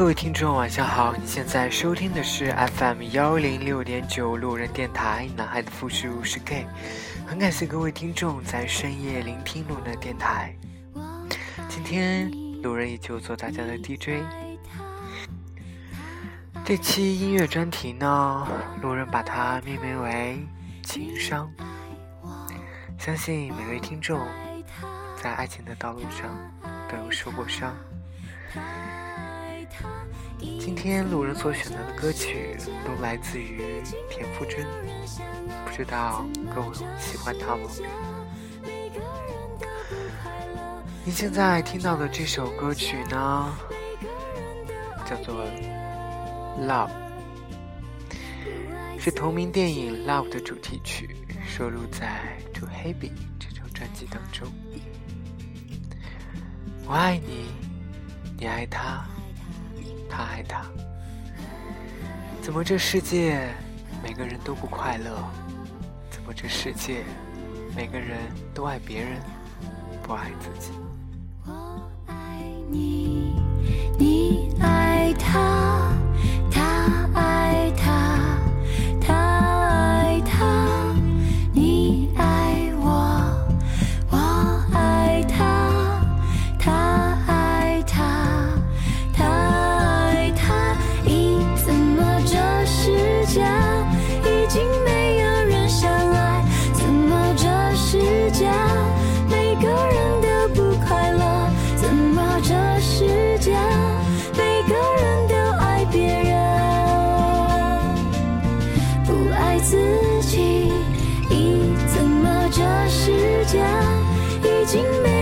各位听众，晚上好！你现在收听的是 FM 幺零六点九路人电台，男孩的复数是 gay。很感谢各位听众在深夜聆听路人电台。今天路人依旧做大家的 DJ。这期音乐专题呢，路人把它命名为情商。相信每位听众在爱情的道路上都有受过伤。今天路人所选择的歌曲都来自于田馥甄，不知道各位喜欢她吗？您现在听到的这首歌曲呢，叫做《Love》，是同名电影《Love》的主题曲，收录在《To Happy》这张专辑当中。我爱你，你爱他。他爱他，怎么这世界每个人都不快乐？怎么这世界每个人都爱别人，不爱自己？我爱你，你爱他。静美。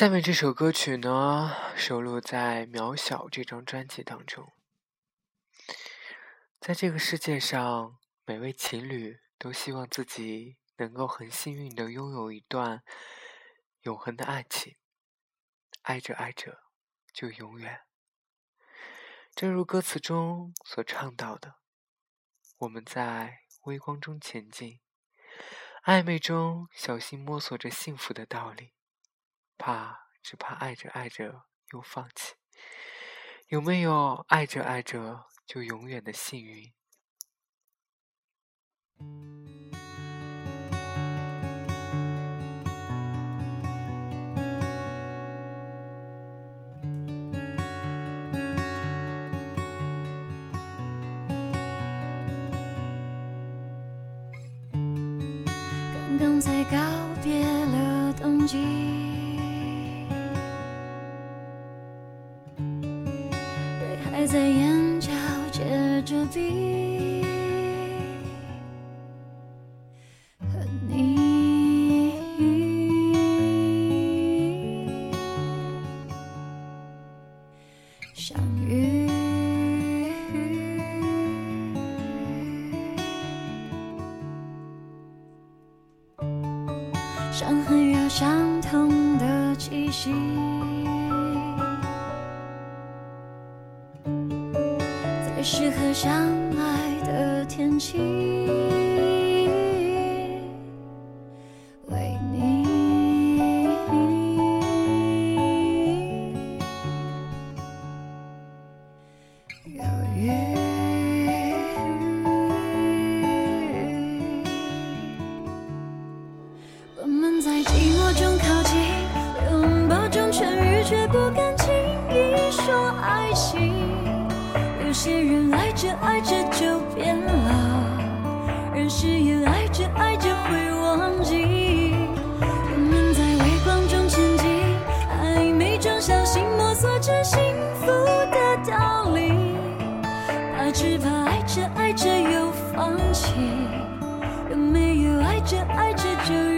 下面这首歌曲呢，收录在《渺小》这张专辑当中。在这个世界上，每位情侣都希望自己能够很幸运的拥有一段永恒的爱情，爱着爱着就永远。正如歌词中所唱到的：“我们在微光中前进，暧昧中小心摸索着幸福的道理。”怕，只怕爱着爱着又放弃。有没有爱着爱着就永远的幸运？刚刚才告别了冬季。着冰，和你相遇，伤痕有相同的气息。适合相爱的天气。这爱着就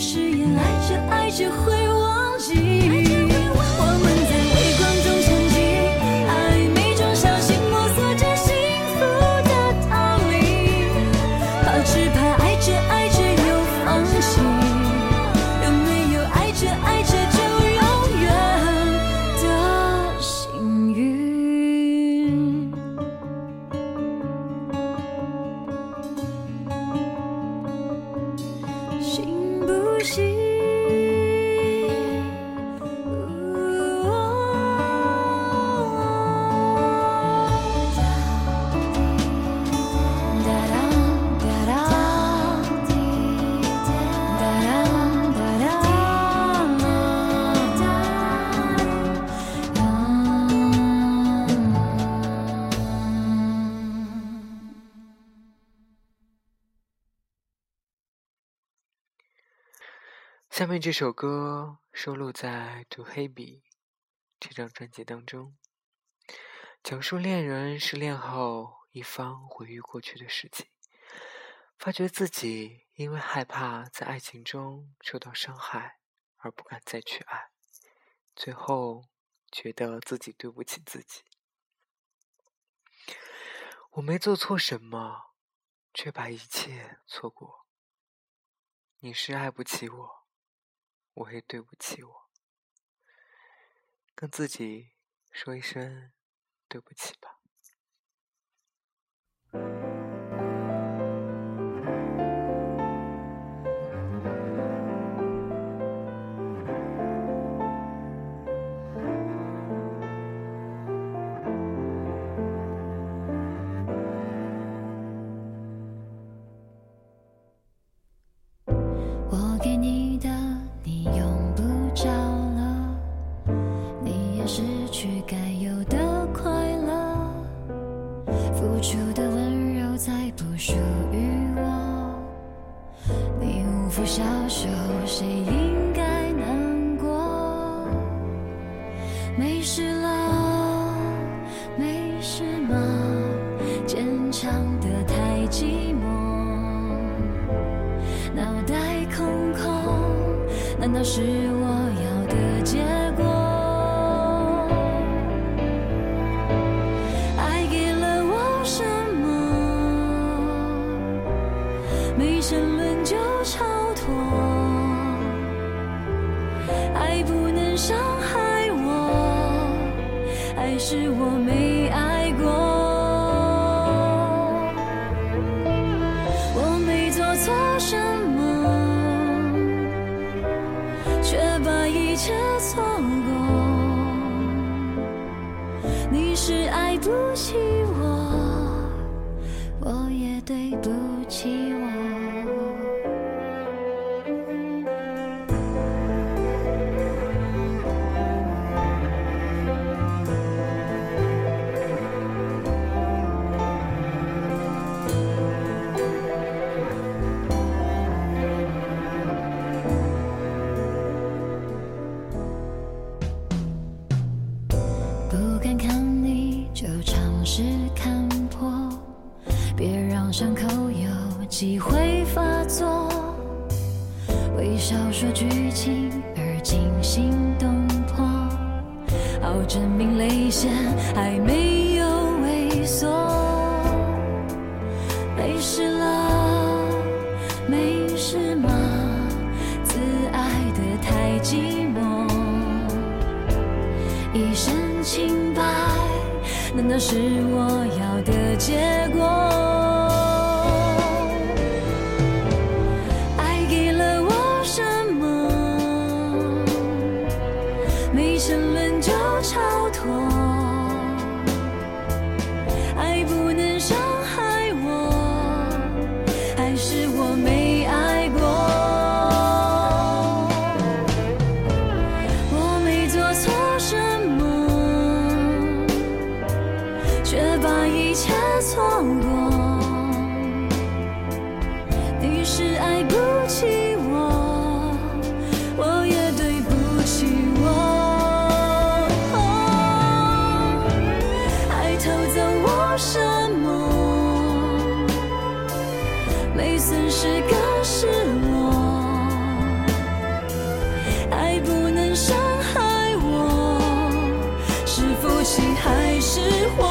誓言爱着爱着会忘信面这首歌收录在《To Hebe》这张专辑当中，讲述恋人失恋后，一方回忆过去的事情，发觉自己因为害怕在爱情中受到伤害而不敢再去爱，最后觉得自己对不起自己。我没做错什么，却把一切错过。你是爱不起我。我也对不起我，跟自己说一声对不起吧。没沉沦就超脱，爱不能伤害我，还是我没爱过。我没做错什么，却把一切错过。你是爱不起说剧情而惊心动魄，好证明泪腺还没有萎缩。没事了，没事吗？自爱的太寂寞。一身清白，难道是我有怎是个失落爱不能伤害我是福气还是祸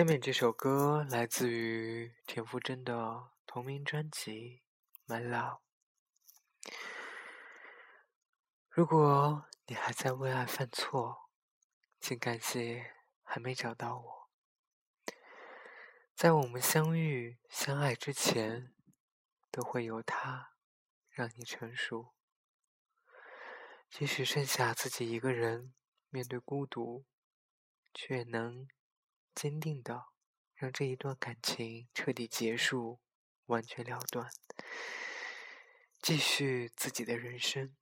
下面这首歌来自于田馥甄的同名专辑《My Love》。如果你还在为爱犯错，请感谢还没找到我。在我们相遇、相爱之前，都会有他让你成熟。即使剩下自己一个人面对孤独，却能。坚定的让这一段感情彻底结束，完全了断，继续自己的人生。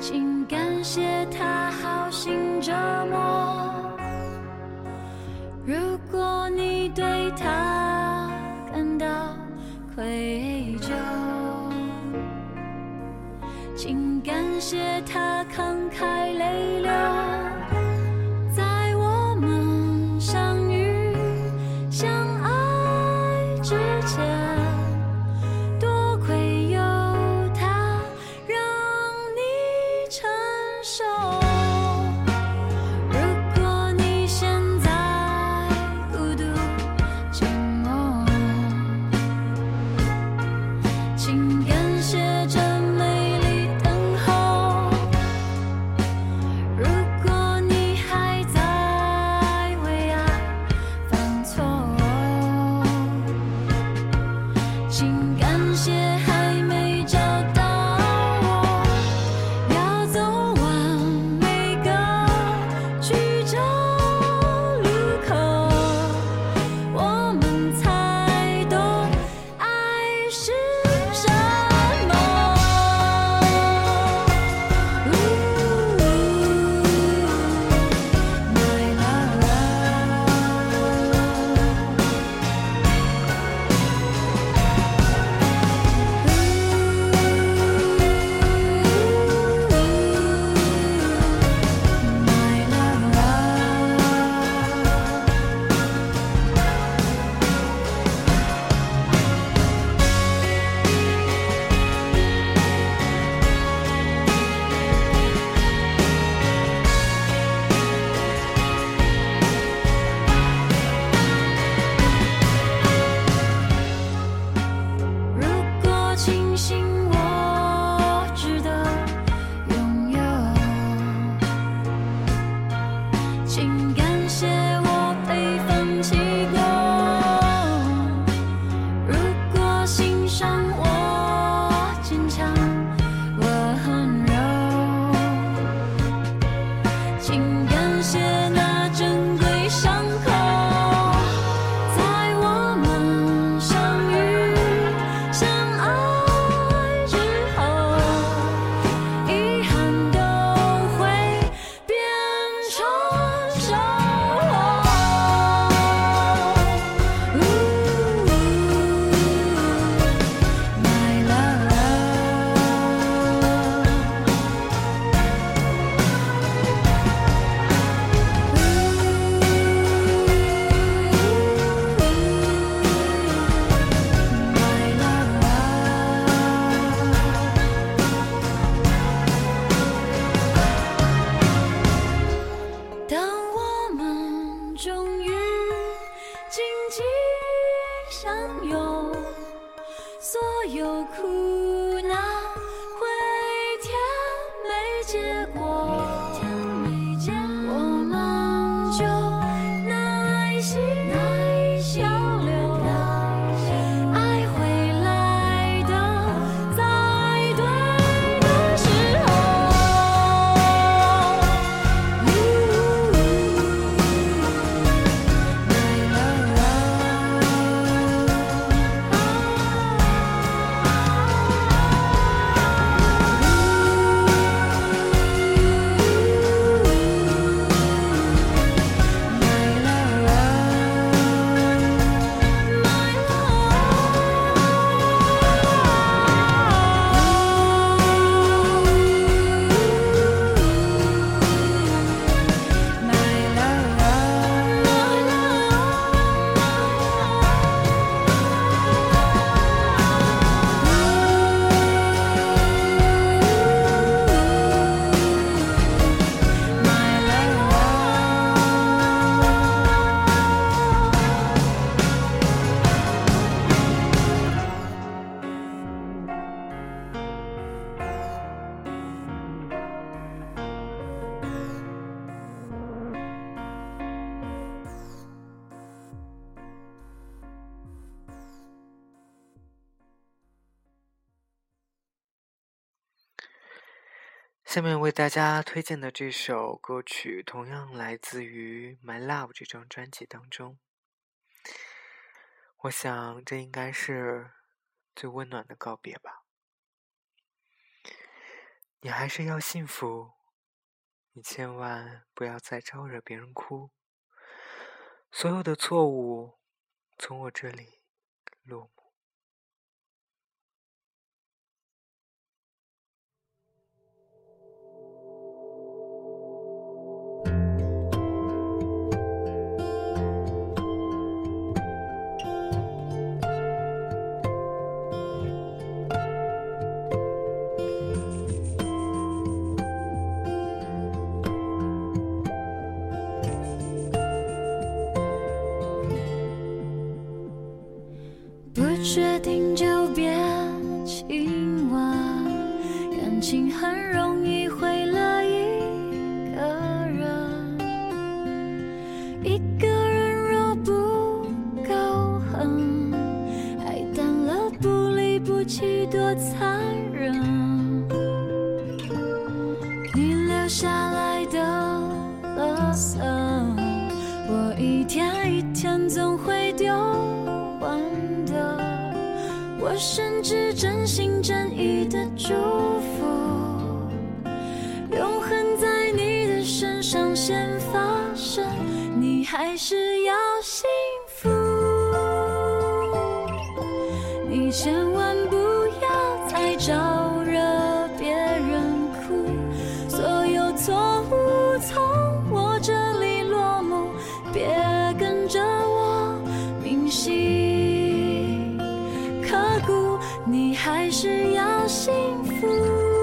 请感谢他好心折磨。如果你对他感到愧疚请感谢他下面为大家推荐的这首歌曲同样来自于 my love 这张专辑当中。我想这应该是最温暖的告别吧。你还是要幸福你千万不要再招惹别人哭。所有的错误从我这里落幕决定就你还是要幸福。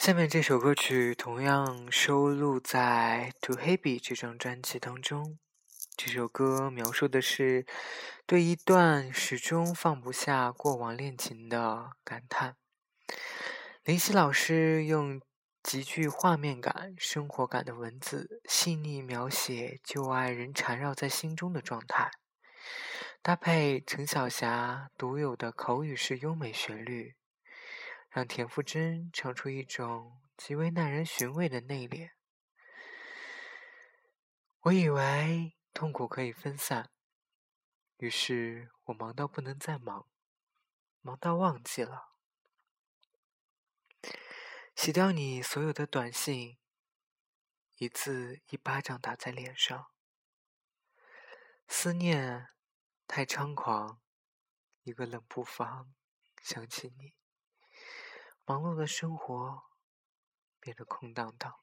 下面这首歌曲同样收录在《To Happy》这张专辑当中。这首歌描述的是对一段始终放不下过往恋情的感叹。林夕老师用极具画面感、生活感的文字，细腻描写旧爱仍缠绕在心中的状态，搭配陈晓霞独有的口语式优美旋律。让田馥甄唱出一种极为耐人寻味的内敛。我以为痛苦可以分散，于是我忙到不能再忙，忙到忘记了，洗掉你所有的短信，一字一巴掌打在脸上。思念太猖狂，一个冷不防想起你。忙碌的生活变得空荡荡。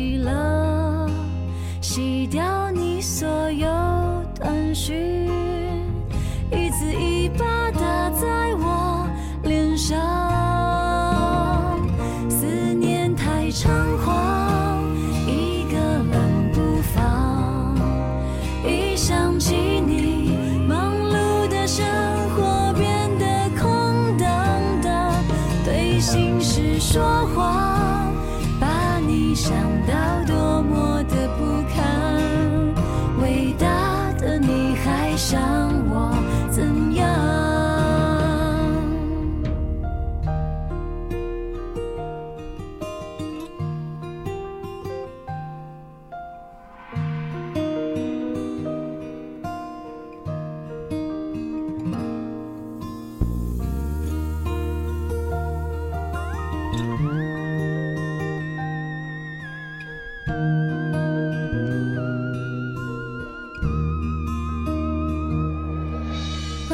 忘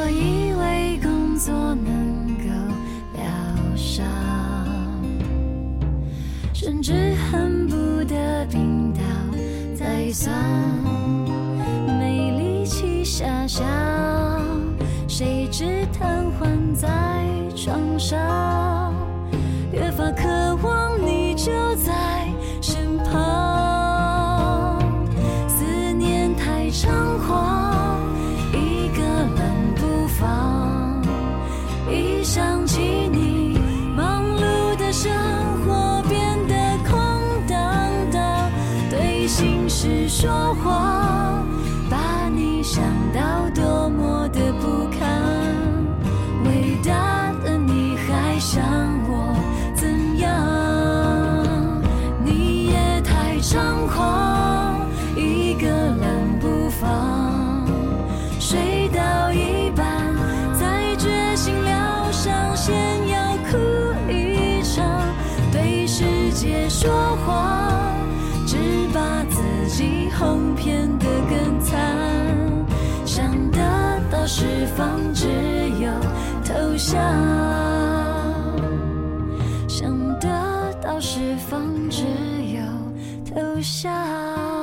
我以为工作能够疗伤，甚至恨不得病倒再算，没力气遐想，谁知瘫痪在床上，说谎，把你想到多么的不堪。伟大的你还想我怎样？你也太猖狂，一个懒不放，睡到一半才决心疗伤，先要哭一场，对世界。说谎，只己哄骗得更惨。想得到释放，只有投降。想得到释放，只有投降。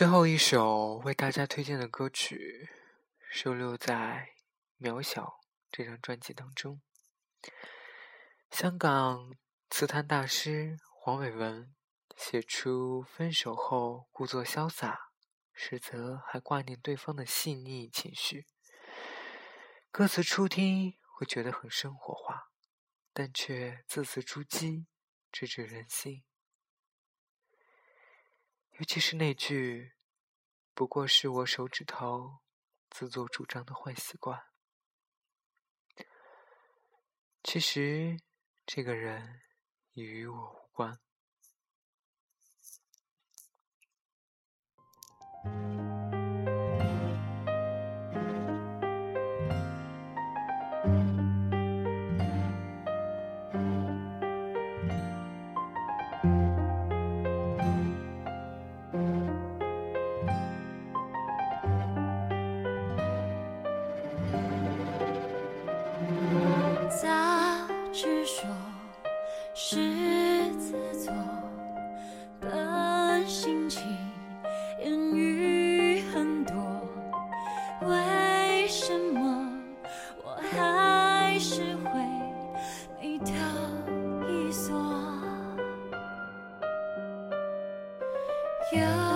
最后一首为大家推荐的歌曲，收录在《渺小》这张专辑当中。香港词坛大师黄伟文写出分手后故作潇洒，实则还挂念对方的细腻情绪。歌词初听会觉得很生活化，但却字字珠玑，直指人心。尤其是那句“不过是我手指头自作主张的坏习惯”，其实这个人也与我无关。有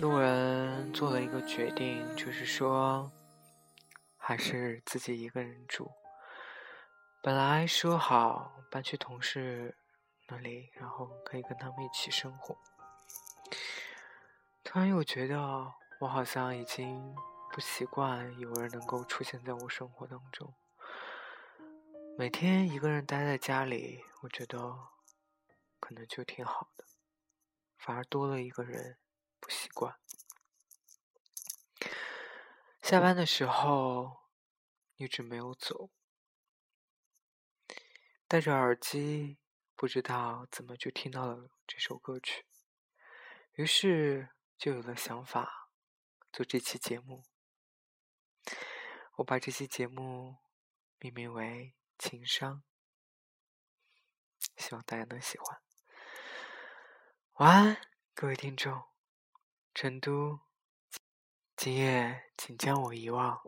路人做了一个决定，就是说，还是自己一个人住。本来说好搬去同事那里，然后可以跟他们一起生活，突然又觉得我好像已经不习惯有人能够出现在我生活当中。每天一个人待在家里，我觉得可能就挺好的。反而多了一个人，不习惯。下班的时候一直没有走，戴着耳机，不知道怎么就听到了这首歌曲，于是就有了想法做这期节目。我把这期节目命名为《情商》，希望大家能喜欢。晚安，各位听众。成都，今夜请将我遗忘。